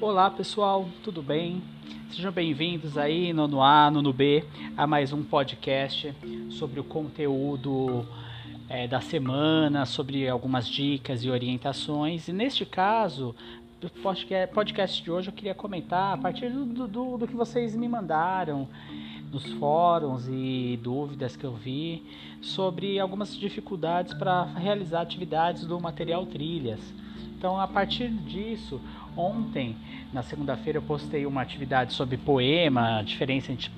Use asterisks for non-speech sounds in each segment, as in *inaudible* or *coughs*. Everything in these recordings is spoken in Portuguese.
Olá pessoal, tudo bem? Sejam bem-vindos aí no A, no B, a mais um podcast sobre o conteúdo é, da semana, sobre algumas dicas e orientações. E neste caso, o podcast de hoje eu queria comentar a partir do, do, do que vocês me mandaram nos fóruns e dúvidas que eu vi sobre algumas dificuldades para realizar atividades do material trilhas. Então, a partir disso, ontem, na segunda-feira, eu postei uma atividade sobre poema, a diferença entre,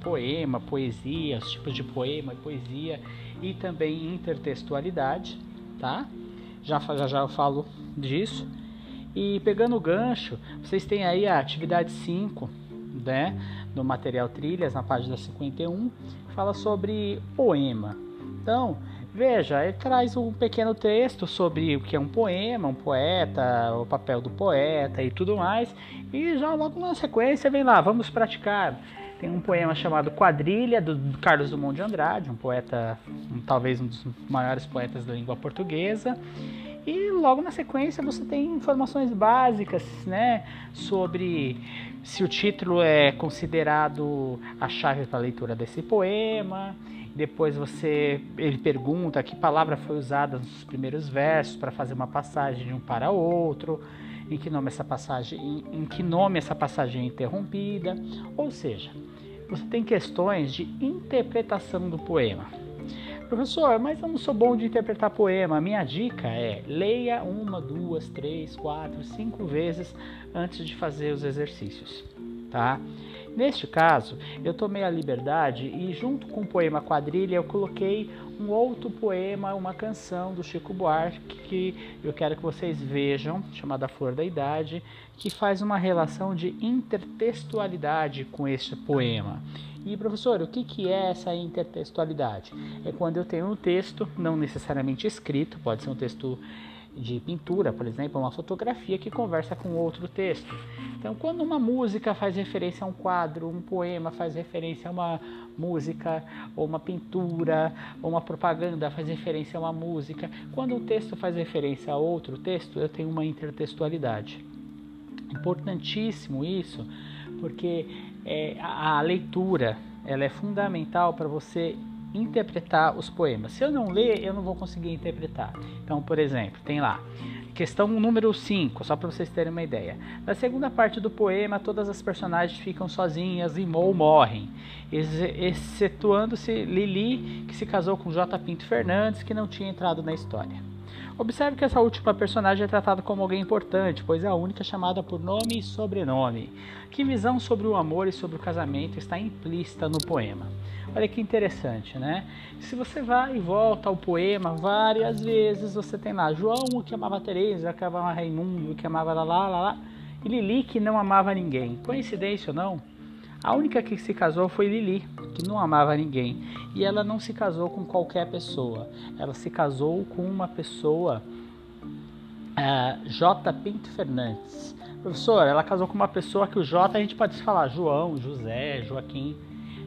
poema, poesia, os tipos de poema e poesia, e também intertextualidade, tá? Já já, já eu falo disso. E pegando o gancho, vocês têm aí a atividade 5, né, do material Trilhas, na página 51, que fala sobre poema. Então, Veja, ele traz um pequeno texto sobre o que é um poema, um poeta, o papel do poeta e tudo mais. E já logo na sequência vem lá, vamos praticar. Tem um poema chamado Quadrilha, do Carlos Drummond de Andrade, um poeta, um, talvez um dos maiores poetas da língua portuguesa. E logo na sequência você tem informações básicas, né, sobre se o título é considerado a chave para a leitura desse poema depois você ele pergunta que palavra foi usada nos primeiros versos para fazer uma passagem de um para outro, em que nome essa passagem, em, em que nome essa passagem é interrompida, ou seja, você tem questões de interpretação do poema. Professor, mas eu não sou bom de interpretar poema. Minha dica é leia uma, duas, três, quatro, cinco vezes antes de fazer os exercícios, tá? Neste caso, eu tomei a liberdade e, junto com o poema Quadrilha, eu coloquei um outro poema, uma canção do Chico Buarque, que eu quero que vocês vejam, chamada Flor da Idade, que faz uma relação de intertextualidade com este poema. E professor, o que, que é essa intertextualidade? É quando eu tenho um texto, não necessariamente escrito, pode ser um texto de pintura, por exemplo, uma fotografia que conversa com outro texto. Então, quando uma música faz referência a um quadro, um poema faz referência a uma música, ou uma pintura, ou uma propaganda faz referência a uma música, quando um texto faz referência a outro texto, eu tenho uma intertextualidade. Importantíssimo isso, porque é, a, a leitura ela é fundamental para você interpretar os poemas. Se eu não ler, eu não vou conseguir interpretar. Então, por exemplo, tem lá questão número 5, só para vocês terem uma ideia. Na segunda parte do poema, todas as personagens ficam sozinhas e ou morrem, excetuando-se Lili, que se casou com J. Pinto Fernandes, que não tinha entrado na história. Observe que essa última personagem é tratada como alguém importante, pois é a única chamada por nome e sobrenome. Que visão sobre o amor e sobre o casamento está implícita no poema. Olha que interessante, né? Se você vai e volta ao poema várias vezes, você tem lá João que amava Teresa, que amava Raimundo, que amava lá, lá, lá, e Lili que não amava ninguém. Coincidência ou não? A única que se casou foi Lili, que não amava ninguém. E ela não se casou com qualquer pessoa. Ela se casou com uma pessoa, uh, J. Pinto Fernandes. Professor, ela casou com uma pessoa que o J a gente pode falar João, José, Joaquim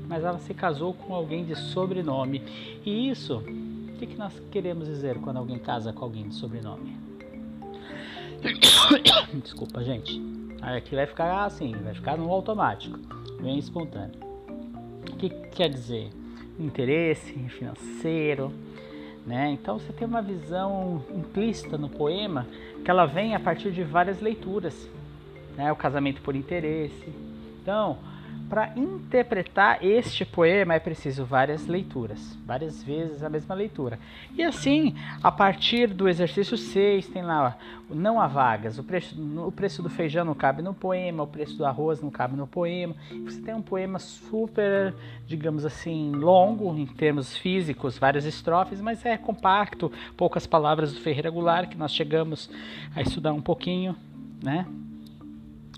mas ela se casou com alguém de sobrenome. E isso, o que, que nós queremos dizer quando alguém casa com alguém de sobrenome? *coughs* Desculpa, gente. Aqui vai ficar assim, vai ficar no automático, bem espontâneo. O que, que quer dizer? Interesse financeiro, né? Então você tem uma visão implícita no poema que ela vem a partir de várias leituras, né? O casamento por interesse. Então, para interpretar este poema é preciso várias leituras, várias vezes a mesma leitura. E assim, a partir do exercício 6, tem lá, não há vagas, o preço, o preço do feijão não cabe no poema, o preço do arroz não cabe no poema. Você tem um poema super, digamos assim, longo em termos físicos, várias estrofes, mas é compacto, poucas palavras do Ferreira Goulart, que nós chegamos a estudar um pouquinho, né?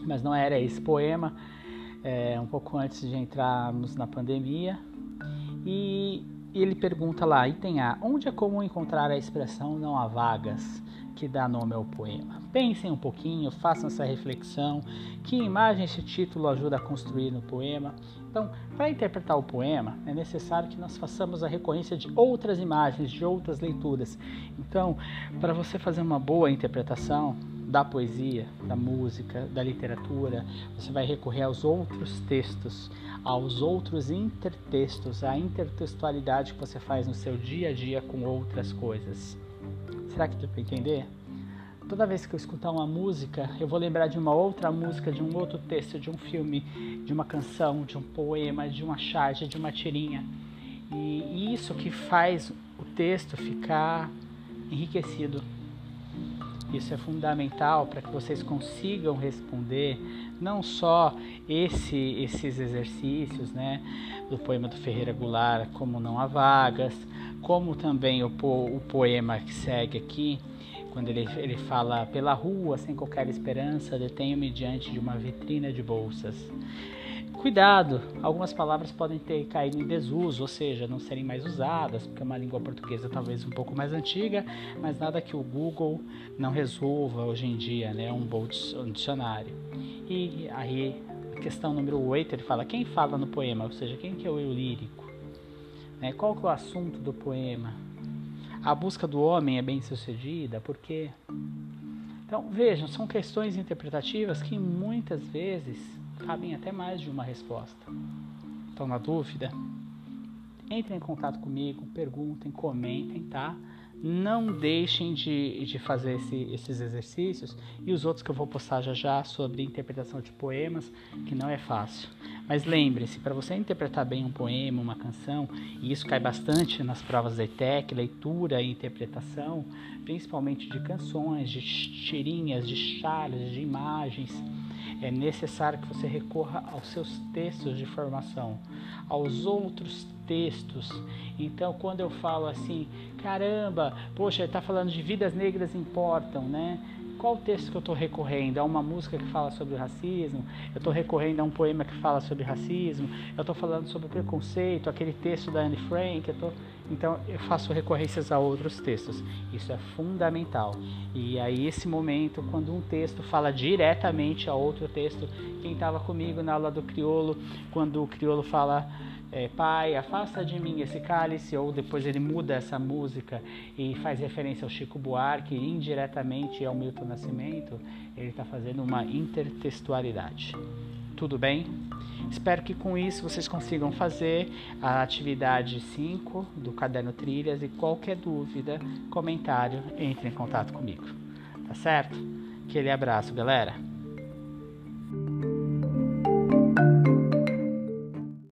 Mas não era esse poema é, um pouco antes de entrarmos na pandemia. E ele pergunta lá, item A, onde é comum encontrar a expressão não há vagas que dá nome ao poema? Pensem um pouquinho, façam essa reflexão, que imagem esse título ajuda a construir no poema Então, para interpretar o poema, é necessário que nós façamos a recorrência de outras imagens, de outras leituras. Então, para você fazer uma boa interpretação da poesia, da música, da literatura, você vai recorrer aos outros textos, aos outros intertextos, à intertextualidade que você faz no seu dia a dia com outras coisas. Será que deu para entender? Toda vez que eu escutar uma música, eu vou lembrar de uma outra música, de um outro texto, de um filme, de uma canção, de um poema, de uma charge, de uma tirinha. E isso que faz o texto ficar enriquecido. Isso é fundamental para que vocês consigam responder não só esse, esses exercícios né, do poema do Ferreira Goulart, como não há vagas, como também o, po, o poema que segue aqui, quando ele, ele fala pela rua, sem qualquer esperança, detenho-me diante de uma vitrina de bolsas. Cuidado, algumas palavras podem ter caído em desuso, ou seja, não serem mais usadas, porque é uma língua portuguesa talvez um pouco mais antiga, mas nada que o Google não resolva hoje em dia, né? Um bom dicionário. E aí, questão número 8, ele fala quem fala no poema, ou seja, quem que é o eu lírico? Né? Qual que é o assunto do poema? a busca do homem é bem sucedida, porque. Então, vejam, são questões interpretativas que muitas vezes cabem até mais de uma resposta. Estão na dúvida? Entrem em contato comigo, perguntem, comentem, tá? Não deixem de, de fazer esse, esses exercícios e os outros que eu vou postar já já sobre interpretação de poemas, que não é fácil. Mas lembre-se, para você interpretar bem um poema, uma canção, e isso cai bastante nas provas da ETEC, leitura e interpretação, principalmente de canções, de tirinhas, de charles, de imagens, é necessário que você recorra aos seus textos de formação, aos outros textos. Então, quando eu falo assim, caramba, poxa, ele está falando de vidas negras importam, né? Qual o texto que eu estou recorrendo? A uma música que fala sobre racismo? Eu estou recorrendo a um poema que fala sobre racismo? Eu estou falando sobre preconceito, aquele texto da Anne Frank? Eu tô... Então eu faço recorrências a outros textos. Isso é fundamental. E aí esse momento, quando um texto fala diretamente a outro texto, quem estava comigo na aula do criolo, quando o criolo fala é, Pai, afasta de mim esse cálice, ou depois ele muda essa música e faz referência ao Chico Buarque, indiretamente ao Milton Nascimento, ele está fazendo uma intertextualidade. Tudo bem? Espero que com isso vocês consigam fazer a atividade 5 do caderno Trilhas e qualquer dúvida, comentário, entre em contato comigo. Tá certo? Aquele abraço, galera!